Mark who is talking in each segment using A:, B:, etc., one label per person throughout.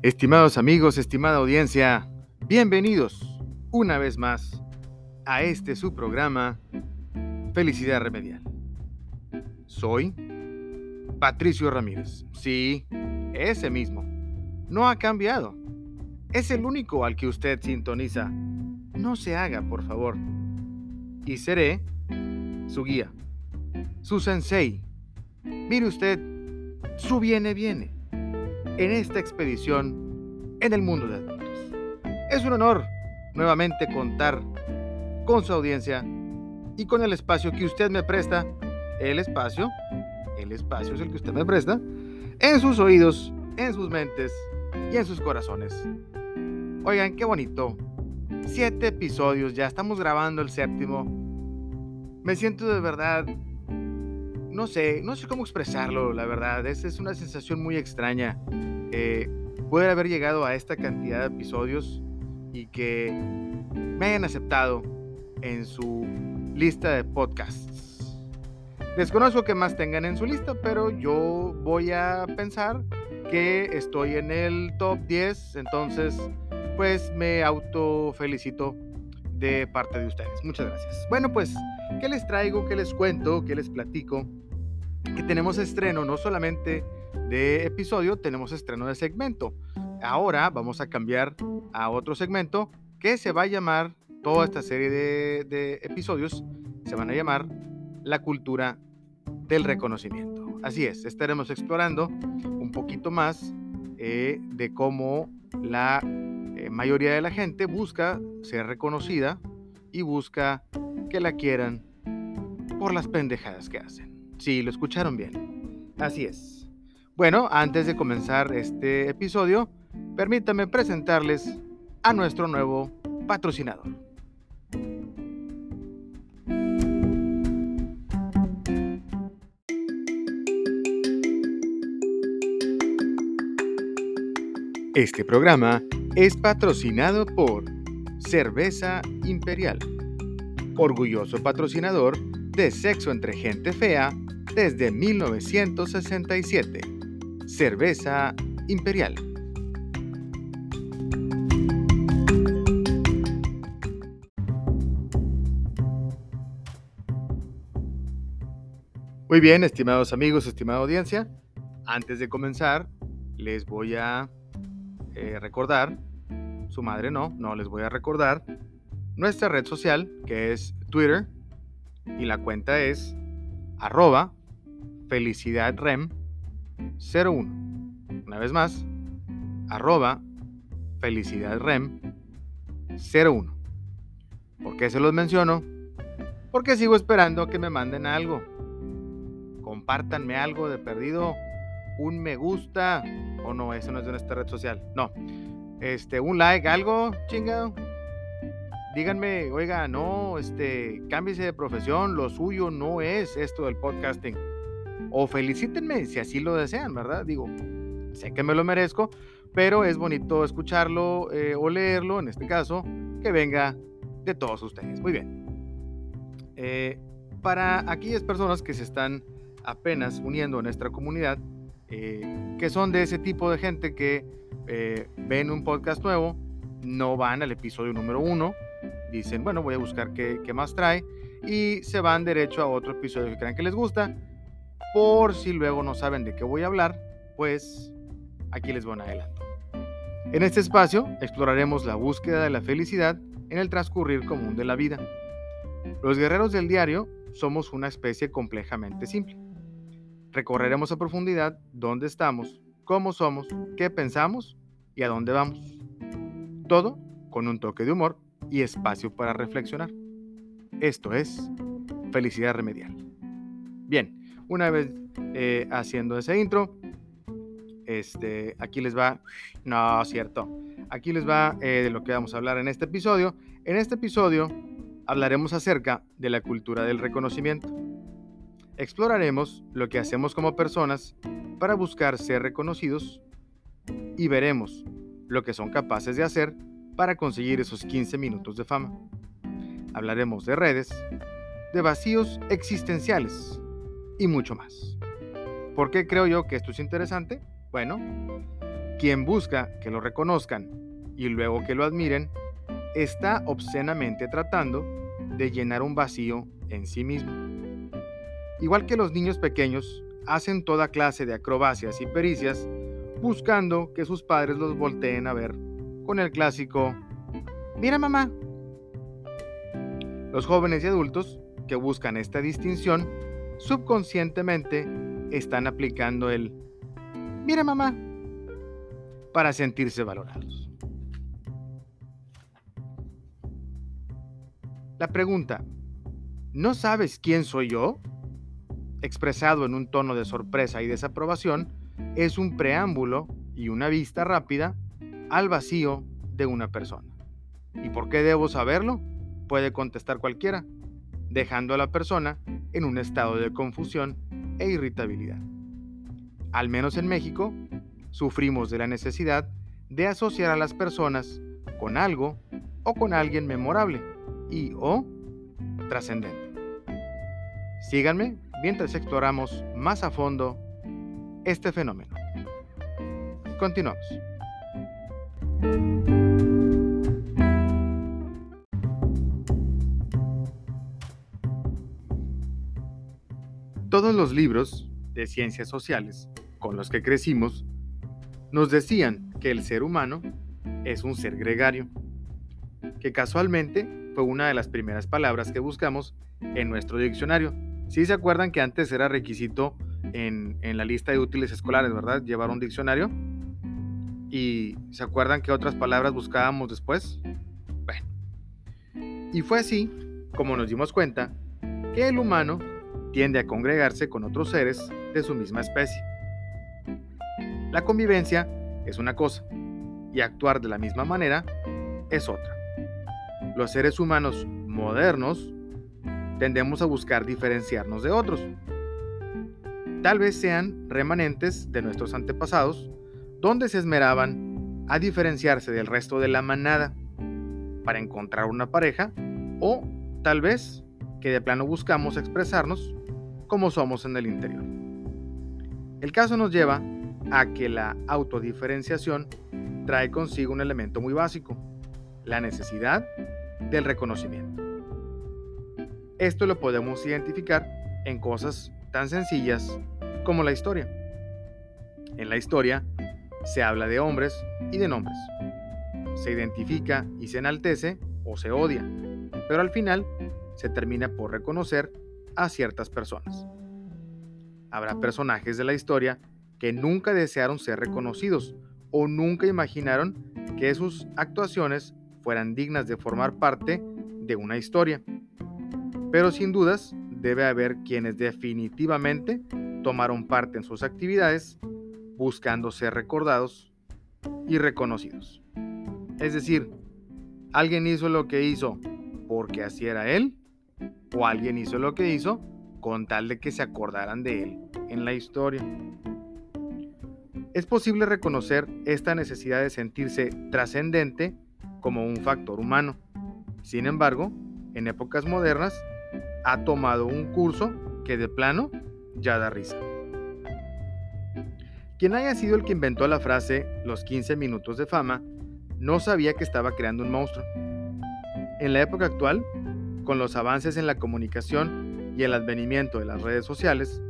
A: Estimados amigos, estimada audiencia, bienvenidos una vez más a este su programa Felicidad Remedial. Soy Patricio Ramírez. Sí, ese mismo. No ha cambiado. Es el único al que usted sintoniza. No se haga, por favor. Y seré su guía, su sensei. Mire usted, su viene viene en esta expedición en el mundo de adultos. Es un honor nuevamente contar con su audiencia y con el espacio que usted me presta, el espacio, el espacio es el que usted me presta, en sus oídos, en sus mentes y en sus corazones. Oigan, qué bonito. Siete episodios, ya estamos grabando el séptimo. Me siento de verdad, no sé, no sé cómo expresarlo, la verdad. Esa es una sensación muy extraña. Eh, poder haber llegado a esta cantidad de episodios y que me hayan aceptado en su lista de podcasts. Desconozco que más tengan en su lista, pero yo voy a pensar que estoy en el top 10, entonces pues me auto felicito de parte de ustedes. Muchas gracias. Bueno, pues, ¿qué les traigo? ¿Qué les cuento? ¿Qué les platico? Tenemos estreno no solamente de episodio, tenemos estreno de segmento. Ahora vamos a cambiar a otro segmento que se va a llamar, toda esta serie de, episodios se van a llamar La cultura del reconocimiento. Así es, estaremos explorando un poquito más eh, de cómo la eh, mayoría de la gente busca ser reconocida y busca que la quieran por las pendejadas que hacen. Sí, lo escucharon bien. Así es. Bueno, antes de comenzar este episodio, permítame presentarles a nuestro nuevo patrocinador. Este programa es patrocinado por Cerveza Imperial, orgulloso patrocinador de Sexo entre Gente Fea desde 1967. Cerveza Imperial. Muy bien, estimados amigos, estimada audiencia, antes de comenzar, les voy a eh, recordar, su madre no, no les voy a recordar, nuestra red social que es Twitter y la cuenta es arroba felicidadrem 01. Una vez más, arroba felicidadrem 01. ¿Por qué se los menciono? Porque sigo esperando que me manden algo. Compártanme algo de perdido un me gusta o no, eso no es de nuestra red social. No. Este, un like, algo, chingado. Díganme, oiga, no, este, cámbiese de profesión, lo suyo no es esto del podcasting. O felicítenme si así lo desean, ¿verdad? Digo, sé que me lo merezco, pero es bonito escucharlo eh, o leerlo, en este caso, que venga de todos ustedes. Muy bien. Eh, para aquellas personas que se están apenas uniendo a nuestra comunidad, eh, que son de ese tipo de gente que ven un podcast nuevo, no van al episodio número uno, dicen, bueno, voy a buscar qué, qué más trae, y se van derecho a otro episodio que crean que les gusta. Por si luego no saben de qué voy a hablar, pues aquí les voy en adelanto. En este espacio exploraremos la búsqueda de la felicidad en el transcurrir común de la vida. Los guerreros del diario somos una especie complejamente simple Recorreremos a profundidad dónde estamos, cómo somos, qué pensamos y a dónde vamos. Todo con un toque de humor y espacio para reflexionar. Esto es Felicidad Remedial. Bien, una vez eh, haciendo ese intro, este, aquí les va, no, cierto, aquí les va eh, de lo que vamos a hablar en este episodio. En este episodio hablaremos acerca de la cultura del reconocimiento exploraremos lo que hacemos como personas para buscar ser reconocidos y veremos lo que son capaces de hacer para conseguir esos 15 minutos de fama. Hablaremos de redes, de vacíos existenciales y mucho más. ¿Por qué creo yo que esto es interesante? Bueno, Quien busca que lo reconozcan y luego que lo admiren, está obscenamente tratando de llenar un vacío en sí mismo. Igual que los niños pequeños, hacen toda clase de acrobacias y pericias buscando que sus padres los volteen a ver con el clásico, mira mamá. Los jóvenes y adultos que buscan esta distinción subconscientemente están aplicando el, mira mamá, para sentirse valorados. La pregunta, ¿no sabes quién soy yo? expresado en un tono de sorpresa y desaprobación, es un preámbulo y una vista rápida al vacío de una persona. ¿Y por qué debo saberlo? Puede contestar cualquiera, dejando a la persona en un estado de confusión e irritabilidad. Al menos en México, sufrimos de la necesidad de asociar a las personas con algo o con alguien memorable y o trascendente. Síganme mientras exploramos más a fondo este fenómeno. Continuamos. Los libros de ciencias sociales con los que crecimos nos decían que el ser humano es un ser gregario, que casualmente fue una de las primeras palabras que buscamos en nuestro diccionario Sí se acuerdan que antes era requisito en, la lista de útiles escolares, ¿verdad? Llevar un diccionario. ¿Y se acuerdan qué otras palabras buscábamos después? Bueno. Y fue así como nos dimos cuenta que el humano tiende a congregarse con otros seres de su misma especie. La convivencia es una cosa y actuar de la misma manera es otra. Los seres humanos modernos tendemos a buscar diferenciarnos de otros. Tal vez sean remanentes de nuestros antepasados, donde se esmeraban a diferenciarse del resto de la manada para encontrar una pareja, o tal vez que de plano buscamos expresarnos como somos en el interior. El caso nos lleva a que la autodiferenciación trae consigo un elemento muy básico, la necesidad del reconocimiento. Esto lo podemos identificar en cosas tan sencillas como la historia. En la historia se habla de hombres y de nombres. Se identifica y se enaltece o se odia, pero al final se termina por reconocer a ciertas personas. Habrá personajes de la historia que nunca desearon ser reconocidos o nunca imaginaron que sus actuaciones fueran dignas de formar parte de una historia. Pero sin dudas, debe haber quienes definitivamente tomaron parte en sus actividades buscando ser recordados y reconocidos. Es decir, alguien hizo lo que hizo porque así era él, o alguien hizo lo que hizo con tal de que se acordaran de él en la historia. Es posible reconocer esta necesidad de sentirse trascendente como un factor humano. Sin embargo, en épocas modernas, ha tomado un curso que de plano ya da risa. Quien haya sido el que inventó la frase los 15 minutos de fama, no sabía que estaba creando un monstruo. En la época actual, con los avances en la comunicación y el advenimiento de las redes sociales,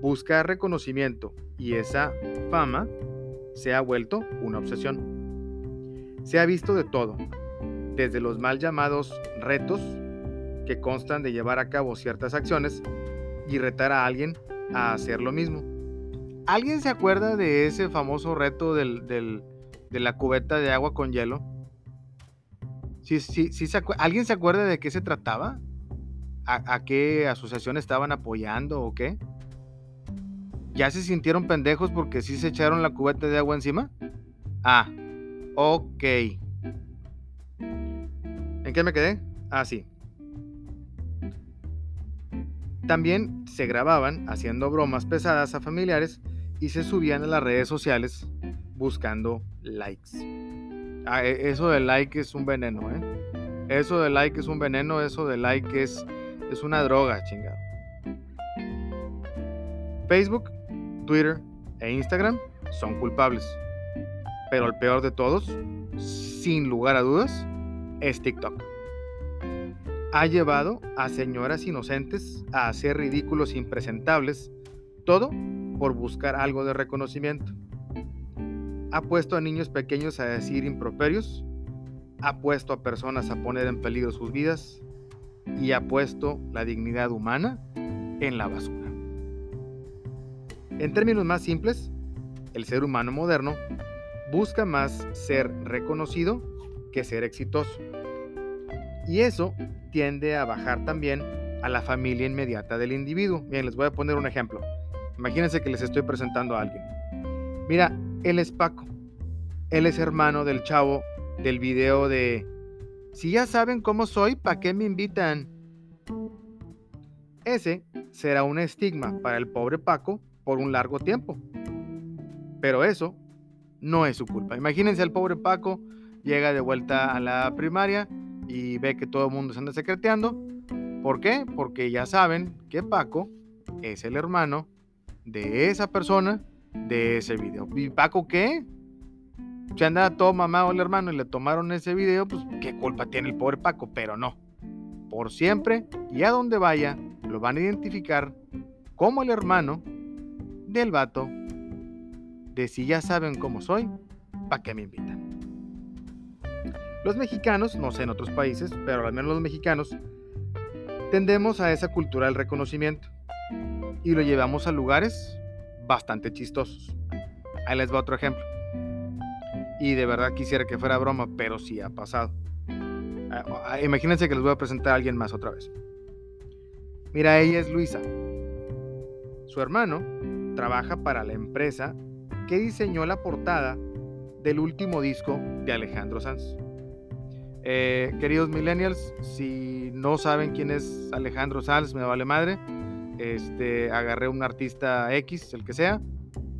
A: buscar reconocimiento y esa fama se ha vuelto una obsesión. Se ha visto de todo, desde los mal llamados retos que constan de llevar a cabo ciertas acciones y retar a alguien a hacer lo mismo. ¿Alguien se acuerda de ese famoso reto de la cubeta de agua con hielo? ¿Sí, ¿Alguien se acuerda de qué se trataba? ¿A, ¿A qué asociación estaban apoyando o qué? ¿Ya se sintieron pendejos porque sí se echaron la cubeta de agua encima? Ah, ok. ¿En qué me quedé? Ah, sí. También se grababan haciendo bromas pesadas a familiares y se subían a las redes sociales buscando likes. Ah, e, eso de like es un veneno, ¿eh? Eso de like es un veneno, eso de like es, es una droga, chingado. Facebook, Twitter e Instagram son culpables. pero el peor de todos, sin lugar a dudas, es TikTok. Ha llevado a señoras inocentes a hacer ridículos impresentables, todo por buscar algo de reconocimiento. Ha puesto a niños pequeños a decir improperios, ha puesto a personas a poner en peligro sus vidas y ha puesto la dignidad humana en la basura. En términos más simples, el ser humano moderno busca más ser reconocido que ser exitoso. Y eso tiende a bajar también a la familia inmediata del individuo. Bien, les voy a poner un ejemplo. Imagínense que les estoy presentando a alguien. Mira, él es Paco. Él es hermano del chavo del video de Si ya saben cómo soy, ¿para qué me invitan? Ese será un estigma para el pobre Paco por un largo tiempo. Pero eso no es su culpa. Imagínense al pobre Paco, llega de vuelta a la primaria y ve que todo el mundo se anda secreteando. ¿Por qué? Porque ya saben que Paco es el hermano de esa persona de ese video. ¿Y Paco qué? Se andaba todo mamado el hermano y le tomaron ese video, pues qué culpa tiene el pobre Paco, pero no. Por siempre y a donde vaya, lo van a identificar como el hermano del vato de si ya saben cómo soy, ¿para qué me invitan? Los mexicanos, no sé en otros países, pero al menos los mexicanos, tendemos a esa cultura del reconocimiento y lo llevamos a lugares bastante chistosos. Ahí les va otro ejemplo. Y de verdad quisiera que fuera broma, pero sí ha pasado. Ah, ah, imagínense que les voy a presentar a alguien más otra vez. Mira, ella es Luisa. Su hermano trabaja para la empresa que diseñó la portada del último disco de Alejandro Sanz. Eh, queridos millennials, si no saben quién es Alejandro Sanz, me vale madre. Este, agarré un artista X, el que sea,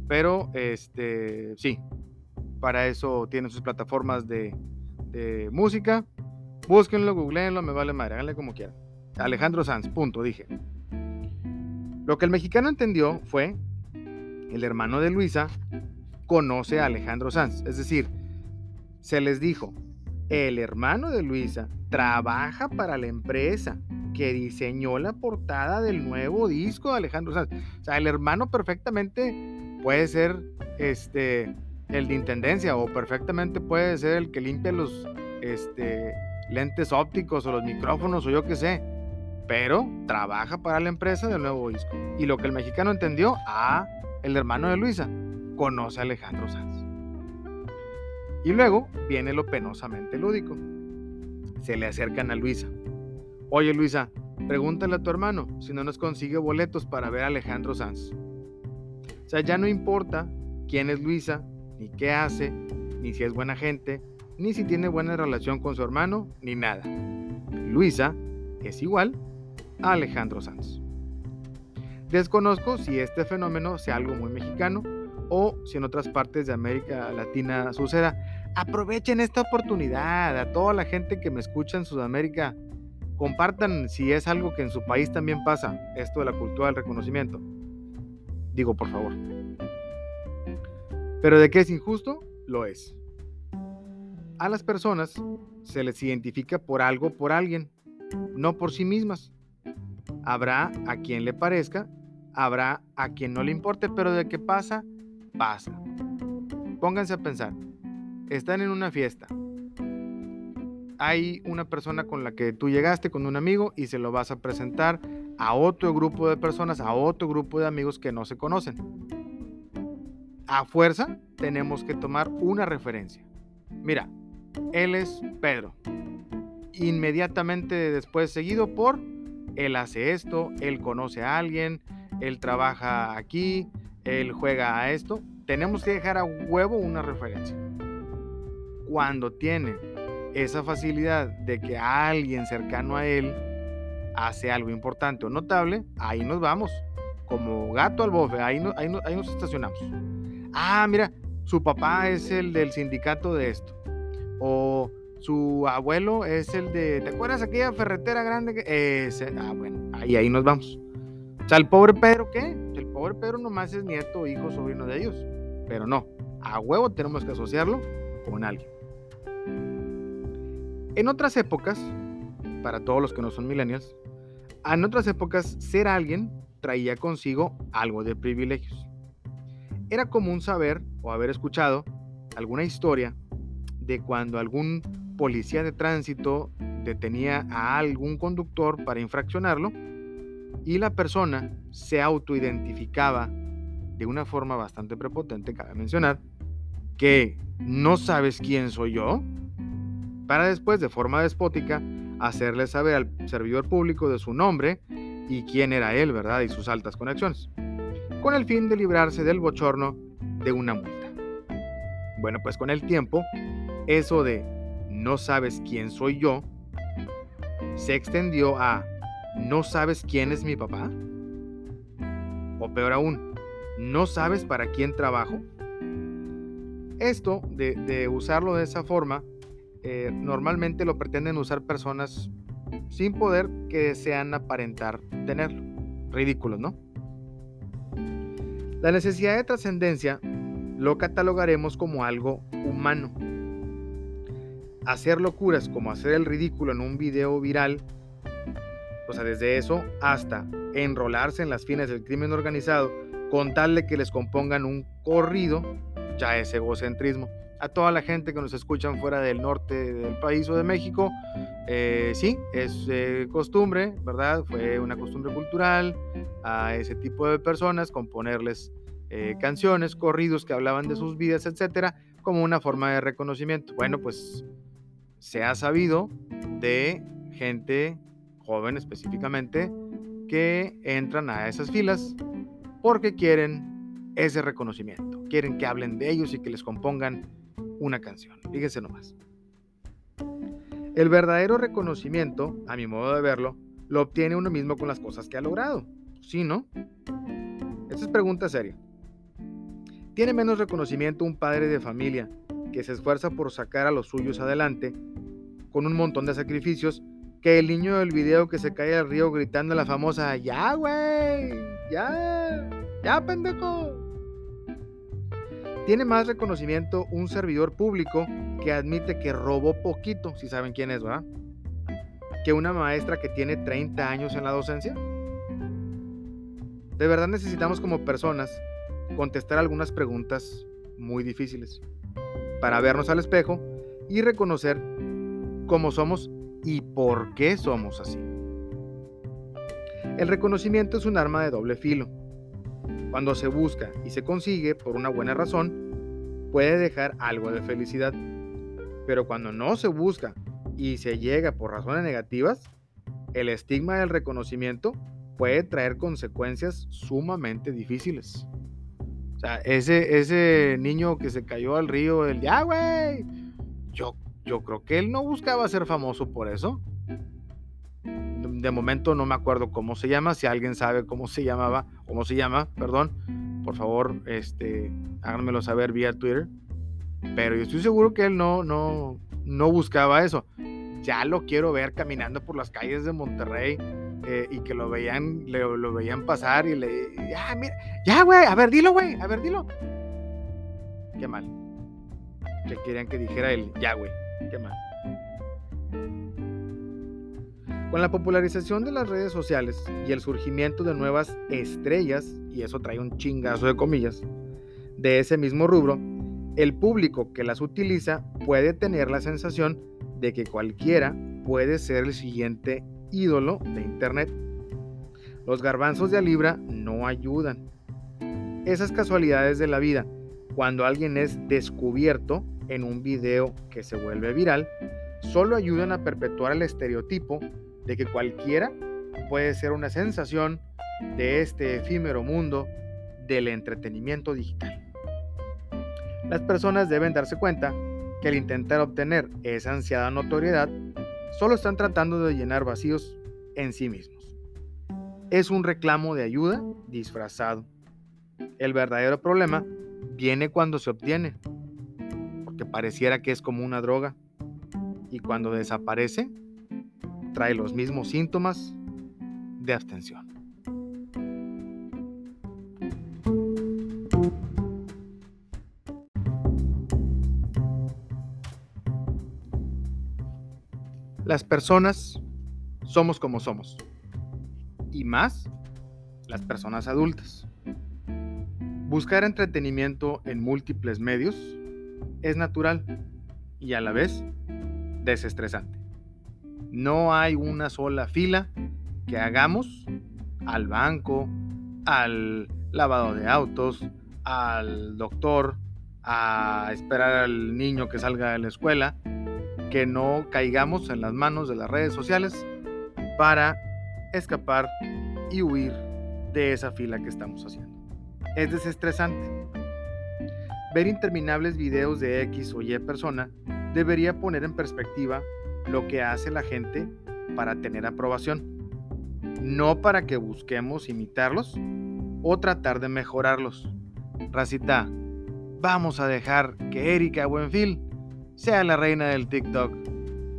A: pero este, sí, para eso tienen sus plataformas de, de música. Búsquenlo, googleenlo, me vale madre, háganle como quieran. Alejandro Sanz, punto, dije. Lo que el mexicano entendió fue el hermano de Luisa, conoce a Alejandro Sanz. Es decir, se les dijo, el hermano de Luisa trabaja para la empresa que diseñó la portada del nuevo disco de Alejandro Sanz. O sea, el hermano perfectamente puede ser este el de intendencia o perfectamente puede ser el que limpia los este, lentes ópticos o los micrófonos o yo qué sé. Pero trabaja para la empresa del nuevo disco. Y lo que el mexicano entendió, ah, el hermano de Luisa, conoce a Alejandro Sanz. Y luego viene lo penosamente lúdico. Se le acercan a Luisa. Oye Luisa, pregúntale a tu hermano si no nos consigue boletos para ver a Alejandro Sanz. O sea, ya no importa quién es Luisa, ni qué hace, ni si es buena gente, ni si tiene buena relación con su hermano, ni nada. Luisa es igual a Alejandro Sanz. Desconozco si este fenómeno sea algo muy mexicano o si en otras partes de América Latina suceda. Aprovechen esta oportunidad a toda la gente que me escucha en Sudamérica. Compartan si es algo que en su país también pasa, esto de la cultura del reconocimiento. Digo, por favor. Pero de qué es injusto, lo es. A las personas se les identifica por algo, por alguien, no por sí mismas. Habrá a quien le parezca habrá a quien no le importe, pero de qué pasa, pasa. Pónganse a pensar, están en una fiesta. Hay una persona con la que tú llegaste, con un amigo, y se lo vas a presentar a otro grupo de personas, a otro grupo de amigos que no se conocen. A fuerza tenemos que tomar una referencia. Mira, él es Pedro. Inmediatamente después seguido por, él hace esto, él conoce a alguien, él trabaja aquí, él juega a esto. Tenemos que dejar a huevo una referencia. Cuando tiene esa facilidad de que alguien cercano a él hace algo importante o notable, ahí nos vamos. Como gato al bofe, ahí, ahí, ahí nos estacionamos. Ah, mira, su papá es el del sindicato de esto. O su abuelo es el de, ¿te acuerdas aquella ferretera grande? Que... Ese, ah, bueno, ahí, ahí nos vamos. O sea, el pobre Pedro, ¿qué? El pobre Pedro nomás es nieto, hijo, sobrino de ellos. Pero no. a huevo tenemos que asociarlo con alguien. En otras épocas, para todos los que no son millennials, en otras épocas ser alguien traía consigo algo de privilegios. Era común saber o haber escuchado alguna historia de cuando algún policía de tránsito detenía a algún conductor para infraccionarlo y la persona se autoidentificaba de una forma bastante prepotente, cabe mencionar, que no sabes quién soy yo, para después de forma despótica hacerle saber al servidor público de su nombre y quién era él, ¿verdad? Y sus altas conexiones, con el fin de librarse del bochorno de una multa. Bueno, pues con el tiempo, eso de no sabes quién soy yo se extendió a no sabes quién es mi papá. O peor aún, no sabes para quién trabajo. Esto de, usarlo de esa forma, eh, normalmente lo pretenden usar personas sin poder que desean aparentar tenerlo. Ridículos, ¿no? La necesidad de trascendencia lo catalogaremos como algo humano. Hacer locuras como hacer el ridículo en un video viral, o sea, desde eso hasta enrolarse en las fines del crimen organizado con tal de que les compongan un corrido, ya es egocentrismo a toda la gente que nos escuchan fuera del norte del país o de México, eh, sí, es eh, costumbre, ¿verdad? Fue una costumbre cultural a ese tipo de personas componerles eh, canciones, corridos que hablaban de sus vidas, etcétera, como una forma de reconocimiento. Bueno, pues se ha sabido de gente joven específicamente que entran a esas filas porque quieren ese reconocimiento, quieren que hablen de ellos y que les compongan una canción. Fíjense nomás. El verdadero reconocimiento, a mi modo de verlo, lo obtiene uno mismo con las cosas que ha logrado. ¿Sí, no? Esta es pregunta seria. ¿Tiene menos reconocimiento un padre de familia que se esfuerza por sacar a los suyos adelante con un montón de sacrificios que el niño del video que se cae al río gritando la famosa Ya, güey, ya, ya, pendejo? Tiene más reconocimiento un servidor público que admite que robó poquito, si saben quién es, ¿verdad? Que una maestra que tiene 30 años en la docencia. De verdad necesitamos como personas contestar algunas preguntas muy difíciles para vernos al espejo y reconocer cómo somos y por qué somos así. El reconocimiento es un arma de doble filo cuando se busca y se consigue por una buena razón, puede dejar algo de felicidad. Pero cuando no se busca y se llega por razones negativas, el estigma del reconocimiento puede traer consecuencias sumamente difíciles. O sea, ese, ese niño que se cayó al río, el ya, güey, yo, yo creo que él no buscaba ser famoso por eso de momento no me acuerdo cómo se llama. Si alguien sabe cómo se llamaba, cómo se llama, perdón, por favor, este, háganmelo saber vía Twitter. Pero yo estoy seguro que él no, no, no buscaba eso. Ya lo quiero ver caminando por las calles de Monterrey eh, y que lo veían, lo veían pasar y le, ya, mira, ya, güey, a ver, dilo, güey, a ver, dilo. Qué mal. Que querían que dijera él, ya, güey, qué mal. Con la popularización de las redes sociales y el surgimiento de nuevas estrellas, y eso trae un chingazo de comillas, de ese mismo rubro, el público que las utiliza puede tener la sensación de que cualquiera puede ser el siguiente ídolo de Internet. Los garbanzos de a libra no ayudan. Esas casualidades de la vida, cuando alguien es descubierto en un video que se vuelve viral, solo ayudan a perpetuar el estereotipo de que cualquiera puede ser una sensación de este efímero mundo del entretenimiento digital. Las personas deben darse cuenta que al intentar obtener esa ansiada notoriedad, solo están tratando de llenar vacíos en sí mismos. Es un reclamo de ayuda disfrazado. El verdadero problema viene cuando se obtiene, porque pareciera que es como una droga, y cuando desaparece, trae los mismos síntomas de abstención. Las personas somos como somos. Y más las personas adultas. Buscar entretenimiento en múltiples medios es natural y a la vez desestresante. No hay una sola fila que hagamos al banco, al lavado de autos, al doctor, a esperar al niño que salga de la escuela, que no caigamos en las manos de las redes sociales para escapar y huir de esa fila que estamos haciendo. Es desestresante. Ver interminables videos de X o Y persona debería poner en perspectiva lo que hace la gente para tener aprobación, no para que busquemos imitarlos o tratar de mejorarlos. Racita, vamos a dejar que Erika Buenfil sea la reina del TikTok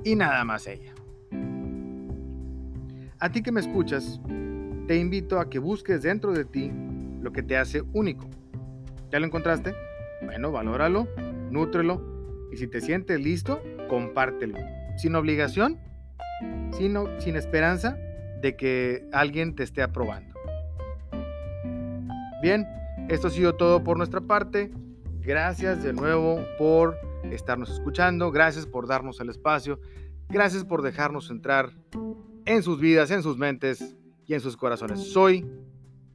A: y nada más ella. A ti que me escuchas, te invito a que busques dentro de ti lo que te hace único. ¿Ya lo encontraste? Bueno, valóralo, nútrelo y si te sientes listo, compártelo. Sin obligación, sino sin esperanza de que alguien te esté aprobando. Bien, esto ha sido todo por nuestra parte. Gracias de nuevo por estarnos escuchando. Gracias por darnos el espacio. Gracias por dejarnos entrar en sus vidas, en sus mentes y en sus corazones. Soy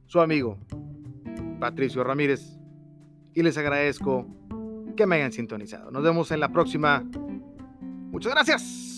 A: su amigo, Patricio Ramírez, y les agradezco que me hayan sintonizado. Nos vemos en la próxima. Muchas gracias.